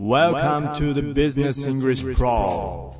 Welcome to the Business English Pro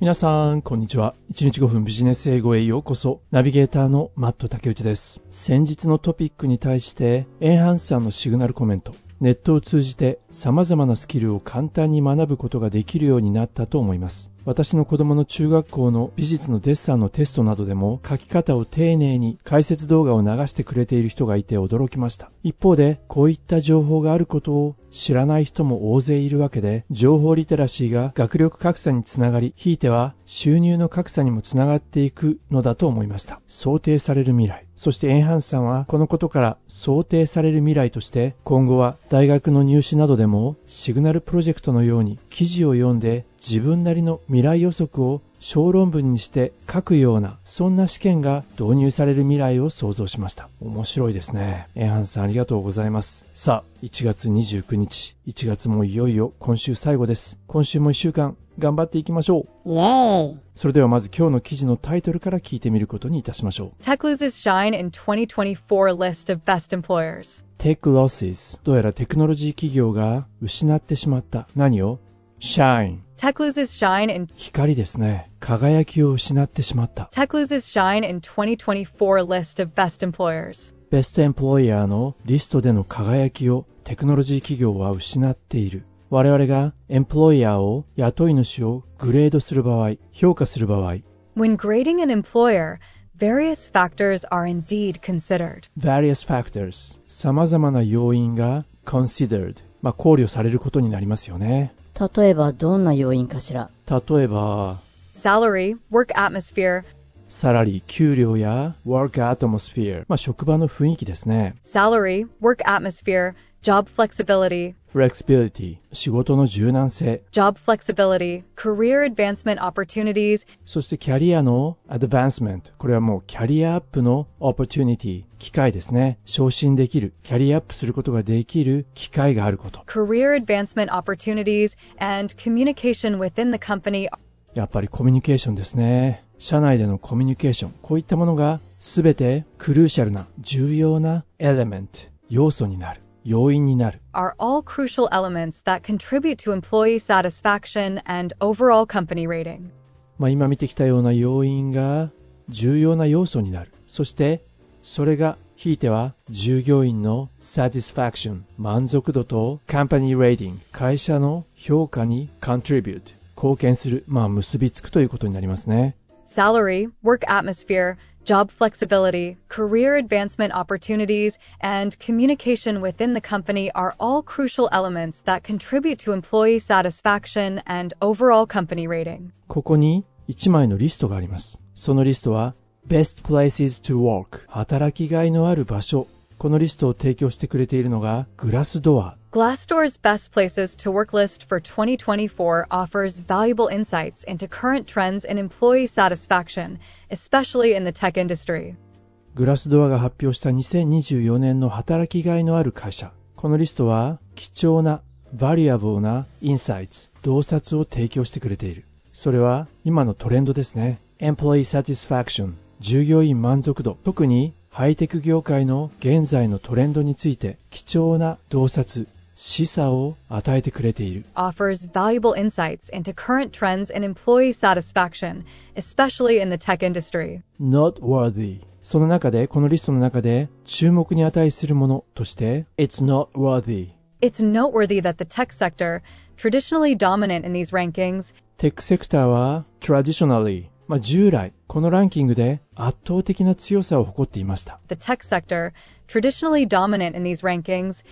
皆さん、こんにちは。1日5分ビジネス英語へようこそ。ナビゲーターのマット竹内です。先日のトピックに対して、エンハンスさんのシグナルコメント。ネットを通じて様々なスキルを簡単に学ぶことができるようになったと思います。私の子供の中学校の美術のデッサンのテストなどでも書き方を丁寧に解説動画を流してくれている人がいて驚きました。一方で、こういった情報があることを知らない人も大勢いるわけで、情報リテラシーが学力格差につながり、ひいては収入の格差にもつながっていくのだと思いました。想定される未来。そしてエンハンスさんはこのことから想定される未来として今後は大学の入試などでもシグナルプロジェクトのように記事を読んで自分なりの未来予測を小論文にして書くようなそんな試験が導入される未来を想像しました。面白いですね。エンハンスさんありがとうございます。さあ1月29日。1月もいよいよ今週最後です。今週も1週間頑張っていきましょう。イエーイそれではまず今日の記事のタイトルから聞いてみることにいたしましょう。Tech loses shine in 2024 list of best employers. Tech losses どうやらテクノロジー企業が失ってしまった。何を？Shine Tech loses shine in 光ですね輝きを失ってしまった Tech loses shine in 2024 list of best employers. ベストエンプロイヤーのリストでの輝きをテクノロジー企業は失っている我々がエンプロイヤーを雇い主をグレードする場合評価する場合 When grading an employer, various factors are indeed considered. various factors 様々な要因が considered まあ考慮されることになりますよね例えばどんな要因かしら例えば Salary, work atmosphere, サラリー給料や work atmosphere まあ職場の雰囲気ですね salary, work atmosphere, job flexibility, flexibility 仕事の柔軟性 job flexibility, career advancement opportunities, そしてキャリアの advancement これはもうキャリアアップの opportunity 機会ですね昇進できるキャリアアップすることができる機会があること career advancement opportunities, and communication within the company やっぱりコミュニケーションですね社内でのコミュニケーションこういったものが全てクルーシャルな重要なエレメント要素になる要因になる are all crucial elements that contribute to employee satisfaction and overall company rating. まあ、今見てきたような要因が重要な要素になるそしてそれがひいては従業員の satisfaction 満足度と company rating 会社の評価に contribute 貢献するまあ結びつくということになりますね Salary, work atmosphere, job flexibility, career advancement opportunities, and communication within the company are all crucial elements that contribute to employee satisfaction and overall company rating. ここに1枚のリストがありますそのリストは Best Places to Work 働きがいのある場所 このリストを提供してくれているのがグラスドア Glassdoor's Best Places to Work list for 2024 offers valuable insights into current trends in employee satisfaction, especially in the tech industry. グラスドアが発表した2024年の働きがいのある会社。このリストは貴重な、バリアブルなインサイツ、洞察を提供してくれている。それは今のトレンドですね。Employee Satisfaction、従業員満足度、特にハイテク業界の現在のトレンドについて貴重な洞察、示唆を与えてくれている。Offers valuable insights into current trends in employee satisfaction, especially in the tech industry. noteworthy その中で、このリストの中で注目に値するものとして、It's noteworthy It's noteworthy that the tech sector, traditionally dominant in these rankings, テックセクターは traditionally、まあ、従来このランキングで圧倒的な強さを誇っていました。the tech sector, traditionally dominant in these rankings,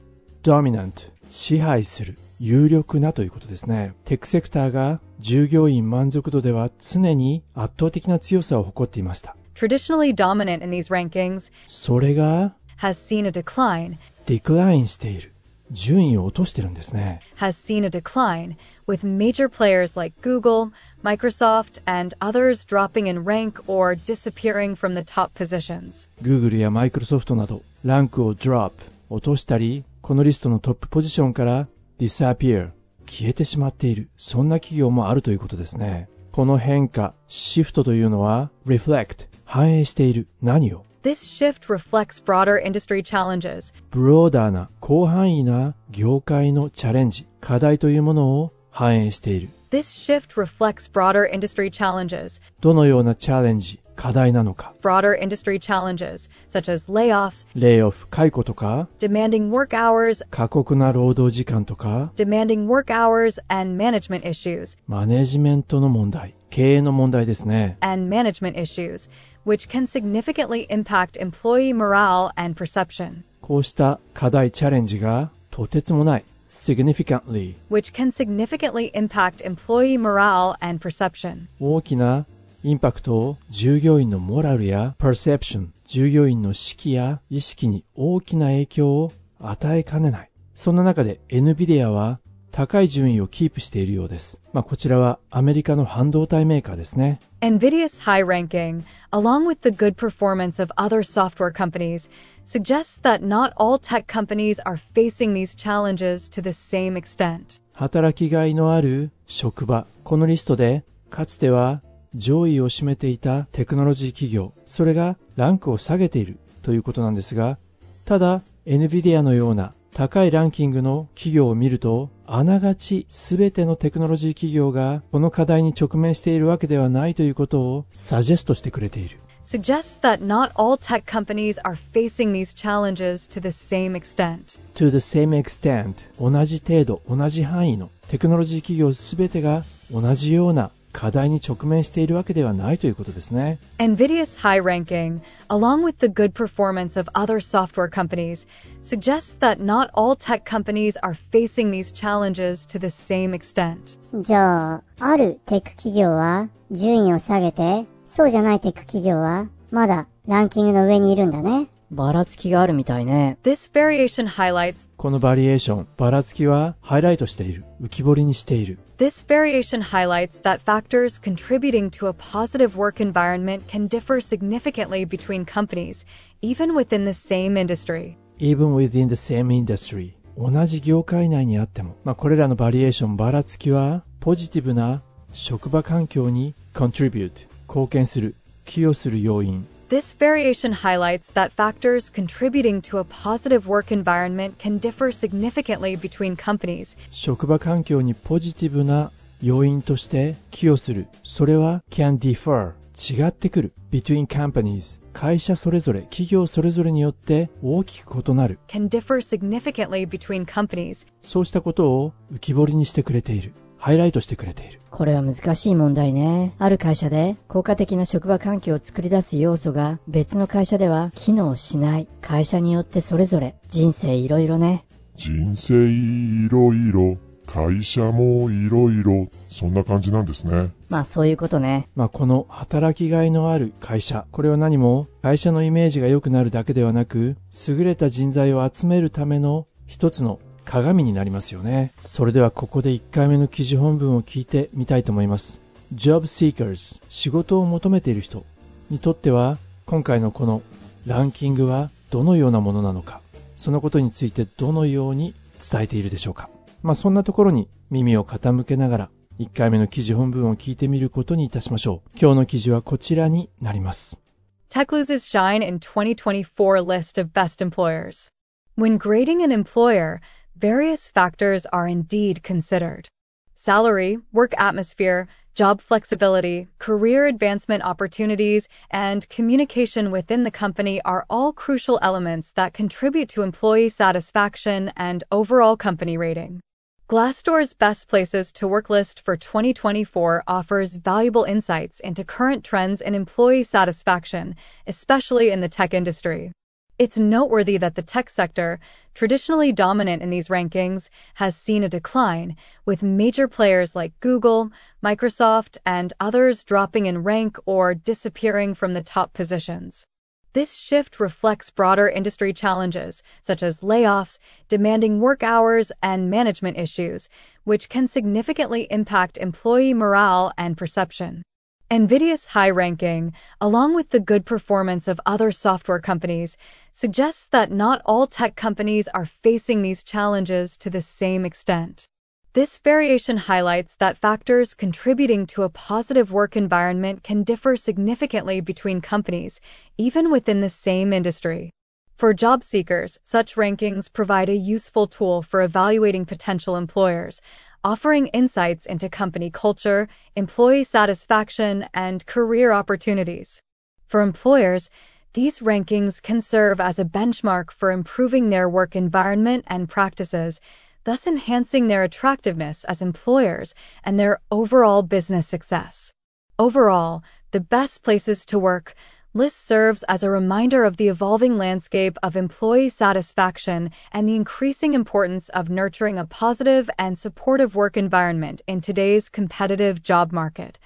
dominant 支配する有力なということですね。テックセクターが従業員満足度では常に圧倒的な強さを誇っていました。traditionally dominant in these rankings, それが has seen a decline, デクラインしている。順位を落としてるんですね。has seen a decline, with major players like Google, Microsoft, and others dropping in rank or disappearing from the top positions. Google や Microsoft などランクを drop 落としたり、このリストのトップポジションから disappear 消えてしまっている。そんな企業もあるということですね。この変化、シフトというのは reflect 反映している。何を This shift reflects broader industry challenges, ブローダーな広範囲な業界のチャレンジ、課題というものを反映している。 This shift reflects broader industry challenges, どのようなチャレンジ、課題なのか。 broader industry challenges, such as layoffs, レイオフ、解雇とか、 demanding work hours, 過酷な労働時間とか、 demanding work hours and management issues, マネジメントの問題、経営の問題ですね。 and management issues, Which can significantly impact employee morale and perception, こうした課題、チャレンジがとてつもない、significantly which can significantly impact employee morale and perception. 大きなインパクトを従業員のモラルや perception 従業員の士気や意識に大きな影響を与えかねないそんな中で NVIDIA は高い順位をキープしているようです、まあ、こちらはアメリカの半導体メーカーですね NVIDIA's high ranking, along with the good performance of other software companies, suggests that not all tech companies are facing these challenges to the same extent. 働きがいのある職場このリストでかつては上位を占めていたテクノロジー企業それがランクを下げているということなんですがただ NVIDIA のような高いランキングの企業を見るとあながち全てのテクノロジー企業がこの課題に直面しているわけではないということをサジェストしてくれている Suggests that not all tech companies are facing these challenges to the same extent. to the same extent 同じ程度同じ範囲のテクノロジー企業全てが同じような課題に直面しているわけではないということですね NVIDIA's high ranking, along with the good performance of other software companies, suggests that not all tech companies are facing these challenges to the same extent. じゃあ、あるテク企業は順位を下げて、そうじゃないテク企業はまだランキングの上にいるんだね。ばらつきがあるみたいね。This variation highlights このバリエーションばらつきはハイライトしている浮き彫りにしている This variation highlights that factors contributing to a positive work environment can differ significantly between companies, even within the same industry. even within the same industry 同じ業界内にあっても、まあ、これらのバリエーションばらつきはポジティブな職場環境に contribute 貢献する寄与する要因 This variation highlights that factors contributing to a positive work environment can differ significantly between companies, 職場環境にポジティブな要因として寄与するそれは can differ 違ってくる between companies 会社それぞれ企業それぞれによって大きく異なる can differ significantly between companies, そうしたことを浮き彫りにしてくれている ハイライトしてくれているこれは難しい問題ね。ある会社で効果的な職場環境を作り出す要素が別の会社では機能しない。会社によってそれぞれ人生いろいろね。人生いろいろ、会社もいろいろ、そんな感じなんですね。まあそういうことね。まあ、この働きがいのある会社、これは何も会社のイメージが良くなるだけではなく、優れた人材を集めるための一つの鏡になりますよね。それではここで1回目の記事本文を聞いてみたいと思います。Job Seekers、仕事を求めている人にとっては、今回のこのランキングはどのようなものなのか、そのことについてどのように伝えているでしょうか。まあそんなところに耳を傾けながら1回目の記事本文を聞いてみることにいたしましょう。今日の記事はこちらになります。Tech loses shine in 2024 list of best employers. When grading an employer, various factors are indeed considered. Salary, work atmosphere, job flexibility, career advancement opportunities, and communication within the company are all crucial elements that contribute to employee satisfaction and overall company rating. Glassdoor's Best Places to Work list for 2024 offers valuable insights into current trends in employee satisfaction, especially in the tech industry. It's noteworthy that the tech sector, traditionally dominant in these rankings, has seen a decline, with major players like Google, Microsoft, and others dropping in rank or disappearing from the top positions. This shift reflects broader industry challenges, such as layoffs, demanding work hours, and management issues, which can significantly impact employee morale and perception. NVIDIA's high ranking, along with the good performance of other software companies, suggests that not all tech companies are facing these challenges to the same extent. This variation highlights that factors contributing to a positive work environment can differ significantly between companies, even within the same industry. For job seekers, such rankings provide a useful tool for evaluating potential employers, offering insights into company culture, employee satisfaction, and career opportunities. For employers, these rankings can serve as a benchmark for improving their work environment and practices, thus enhancing their attractiveness as employers and their overall business success. Overall, the best places to work list serves as a reminder of the evolving landscape of employee satisfaction and the increasing importance of nurturing a positive and supportive work environment in today's competitive job market.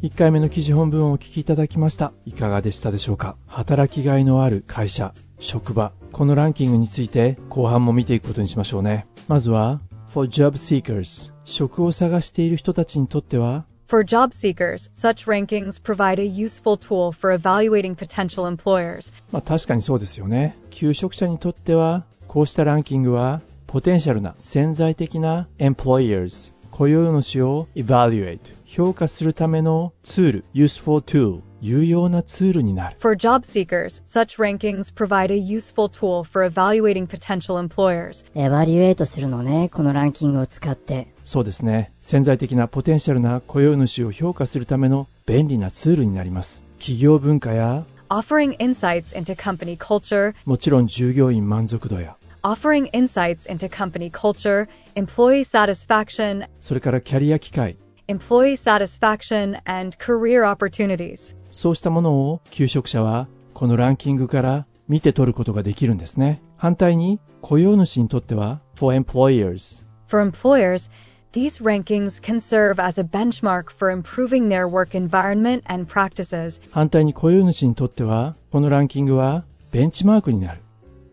1回目の記事本文をお聞きいただきました。いかがでしたでしょうか働きがいのある会社、職場、このランキングについて後半も見ていくことにしましょうね。まずは、for job seekers、職を探している人たちにとっては、For job seekers, such rankings provide a useful tool for evaluating potential employers. まあ確かにそうですよね。求職者にとっては、こうしたランキングは、ポテンシャルな潜在的な employers、雇用主を evaluate、評価するためのツール、useful tool、有用なツールになる。For job seekers, such rankings provide a useful tool for evaluating potential employers. エバリュエートするのね、このランキングを使って。そうですね。潜在的なポテンシャルな雇用主を評価するための便利なツールになります。企業文化や、Offering insights into company culture, もちろん従業員満足度や、offering insights into company culture, employee satisfaction, それからキャリア機会、employee satisfaction, and career opportunities. そうしたものを求職者はこのランキングから見て取ることができるんですね。反対に雇用主にとっては for employers For employers, these rankings can serve as a benchmark for improving their work environment and practices. 反対に雇用主にとってはこのランキングはベンチマークになる。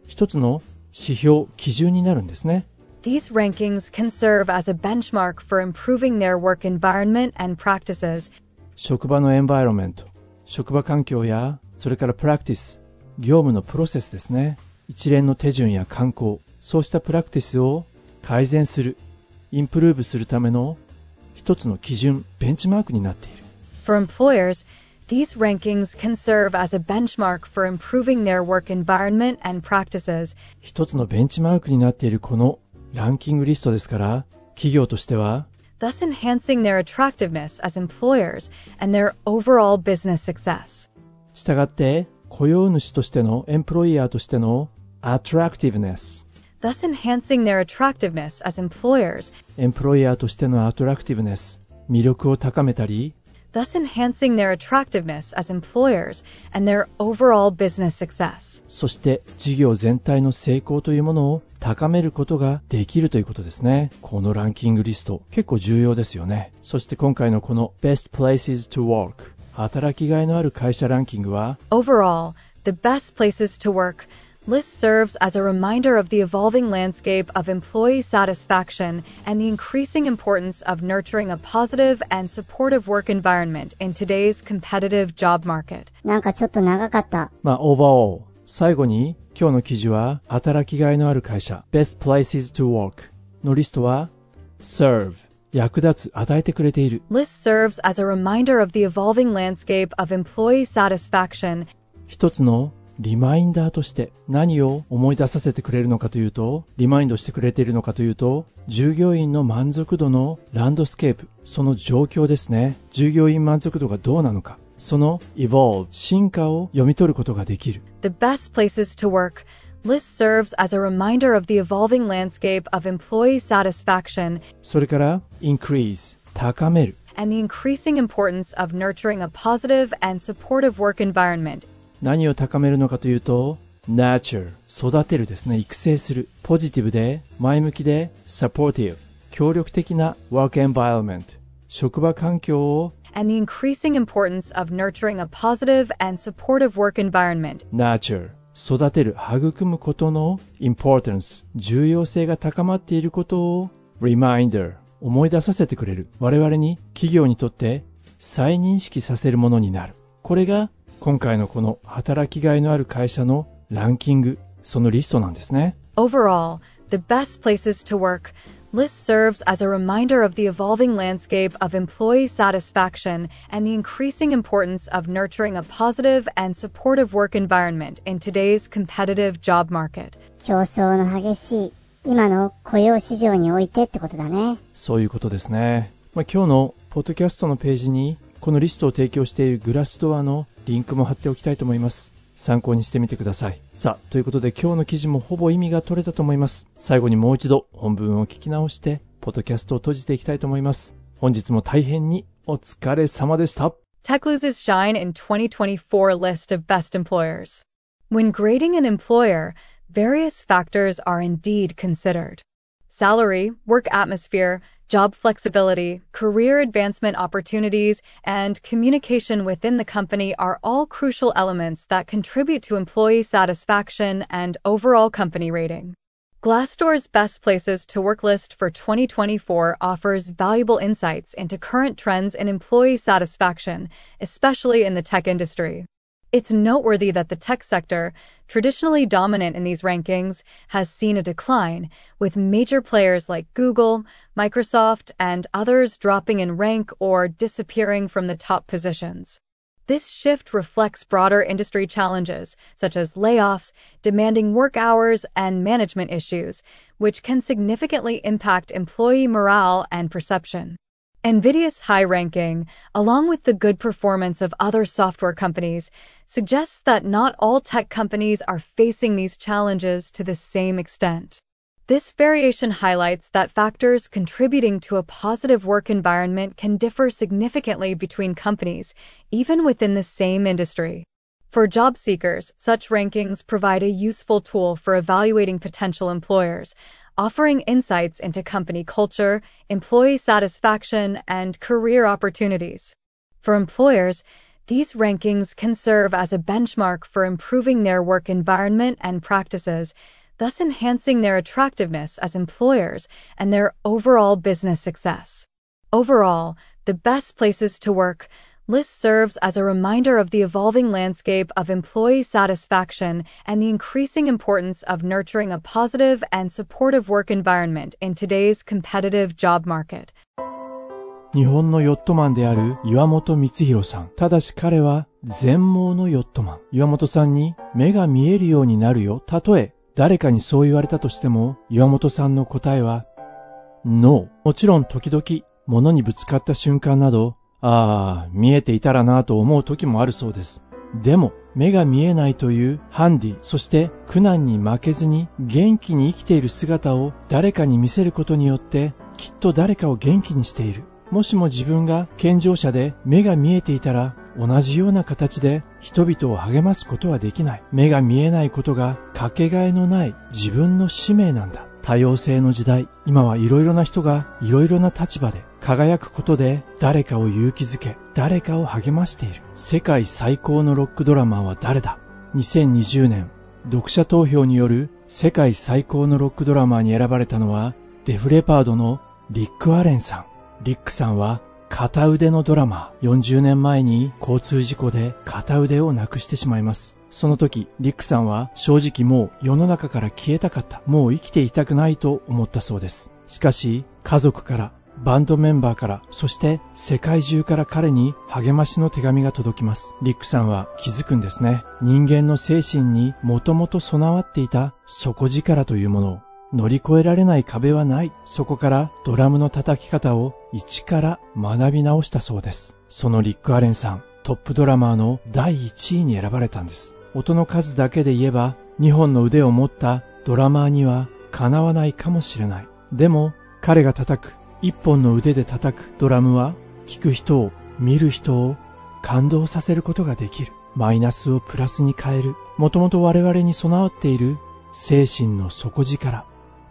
一つの指標、基準になるんですね。These rankings can serve as a benchmark for improving their work environment and practices. 職場のエンバイロメント、職場環境やそれからプラクティス、業務のプロセスですね。一連の手順や慣行、そうしたプラクティスを改善する、インプルーブするための一つの基準、ベンチマークになっている。For employers, these rankings can serve as a benchmark for improving their work environment and practices. 一つのベンチマークになっているこのランキングリストですから、企業としては thus enhancing their attractiveness as employers and their overall business success. 従って雇用主としてのエンプロイヤーとしての attractiveness thus enhancing their attractiveness as employers, エンプロイヤーとしてのアトラクティブネス魅力を高めたり thus enhancing their attractiveness as employers and their overall business success. そして事業全体の成功というものを高めることができるということですね。このランキングリスト結構重要ですよね。そして今回のこの Best Places to Work 働きがいのある会社ランキングは Overall, the best places to work List serves as a reminder of the evolving landscape of employee satisfaction and the increasing importance of nurturing a positive and supportive work environment in today's competitive job market. なんかちょっと長かった。まあ、overall、最後に今日の記事は働きがいのある会社 Best Places to Work のリストは Serve 役立つ、与えてくれている。List serves as a reminder of the evolving landscape of employee satisfaction 一つのリマインダーとして何を思い出させてくれるのかというと、リマインドしてくれているのかというと、従業員の満足度のランドスケープ、その状況ですね。従業員満足度がどうなのか、その evolve、進化を読み取ることができる。the best places to work. List serves as a reminder of the evolving landscape of employee satisfaction それから、increase、高める。and the increasing importance of nurturing a positive and supportive work environment. 何を高めるのかというと、nurture、育てるですね、育成する。ポジティブで、前向きで、supportive、協力的な work environment、職場環境を and the increasing importance of nurturing a positive and supportive work environment. nurture、育てる、育むことの importance、重要性が高まっていることを reminder、思い出させてくれる。我々に、企業にとって再認識させるものになる。これが今回のこの働きがいのある会社のランキング、そのリストなんですね。Overall, the best places to work List serves as a reminder of the evolving landscape of employee satisfaction and the increasing importance of nurturing a positive and supportive work environment in today's competitive job market. 競争の激しい今の雇用市場においてってことだね。そういうことですね。まあ、今日のポッドキャストのページにこのリストを提供しているグラスドアのリンクも貼っておきたいと思います。参考にしてみてください。さあ、ということで今日の記事もほぼ意味が取れたと思います。最後にもう一度本文を聞き直して、ポッドキャストを閉じていきたいと思います。本日も大変にお疲れ様でした。Tech loses shine in 2024 list of best employers. When grading an employer, various factors are indeed considered. Salary, work atmosphere, job flexibility, career advancement opportunities, and communication within the company are all crucial elements that contribute to employee satisfaction and overall company rating. Glassdoor's Best Places to Work list for 2024 offers valuable insights into current trends in employee satisfaction, especially in the tech industry. It's noteworthy that the tech sector, traditionally dominant in these rankings, has seen a decline, with major players like Google, Microsoft, and others dropping in rank or disappearing from the top positions. This shift reflects broader industry challenges, such as layoffs, demanding work hours, and management issues, which can significantly impact employee morale and perception. NVIDIA's high ranking, along with the good performance of other software companies, suggests that not all tech companies are facing these challenges to the same extent. This variation highlights that factors contributing to a positive work environment can differ significantly between companies, even within the same industry. For job seekers, such rankings provide a useful tool for evaluating potential employers, offering insights into company culture, employee satisfaction, and career opportunities. For employers, these rankings can serve as a benchmark for improving their work environment and practices, thus enhancing their attractiveness as employers and their overall business success. Overall, the best places to work List serves as a reminder of the evolving landscape of employee satisfaction and the increasing importance of nurturing a positive and supportive work environment in today's competitive job market. 日本のヨットマンである岩本光弘さん。ただし彼は全盲のヨットマン。岩本さんに目が見えるようになるよ。たとえ誰かにそう言われたとしても、岩本さんの答えは、ノー。もちろん時々物にぶつかった瞬間などああ、見えていたらなぁと思う時もあるそうです。でも、目が見えないというハンディ、そして苦難に負けずに元気に生きている姿を誰かに見せることによってきっと誰かを元気にしている。もしも自分が健常者で目が見えていたら同じような形で人々を励ますことはできない。目が見えないことがかけがえのない自分の使命なんだ。多様性の時代、今はいろいろな人がいろいろな立場で輝くことで誰かを勇気づけ、誰かを励ましている。世界最高のロックドラマーは誰だ ?2020 年、読者投票による世界最高のロックドラマーに選ばれたのは、デフレパードのリック・アレンさん。リックさんは片腕のドラマー。40年前に交通事故で片腕をなくしてしまいます。その時、リックさんは正直もう世の中から消えたかった。もう生きていたくないと思ったそうです。しかし、家族から、バンドメンバーから、そして世界中から彼に励ましの手紙が届きます。リックさんは気づくんですね。人間の精神にもともと備わっていた底力というものを乗り越えられない壁はない。そこからドラムの叩き方を一から学び直したそうです。そのリック・アレンさん、トップドラマーの第1位に選ばれたんです。音の数だけで言えば2本の腕を持ったドラマーにはかなわないかもしれない。でも彼が叩く1本の腕で叩くドラムは聴く人を見る人を感動させることができる。マイナスをプラスに変える。もともと我々に備わっている精神の底力。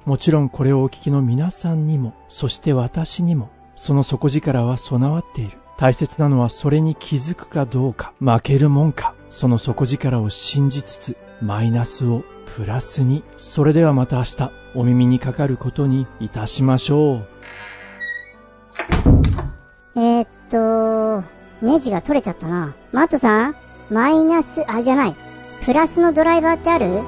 もちろんこれをお聞きの皆さんにも、そして私にも、その底力は備わっている。大切なのはそれに気づくかどうか、負けるもんか。その底力を信じつつ、マイナスをプラスに。それではまた明日、お耳にかかることにいたしましょう。えー、っと、ネジが取れちゃったな。マットさんマイナス、あ、じゃない。プラスのドライバーってある？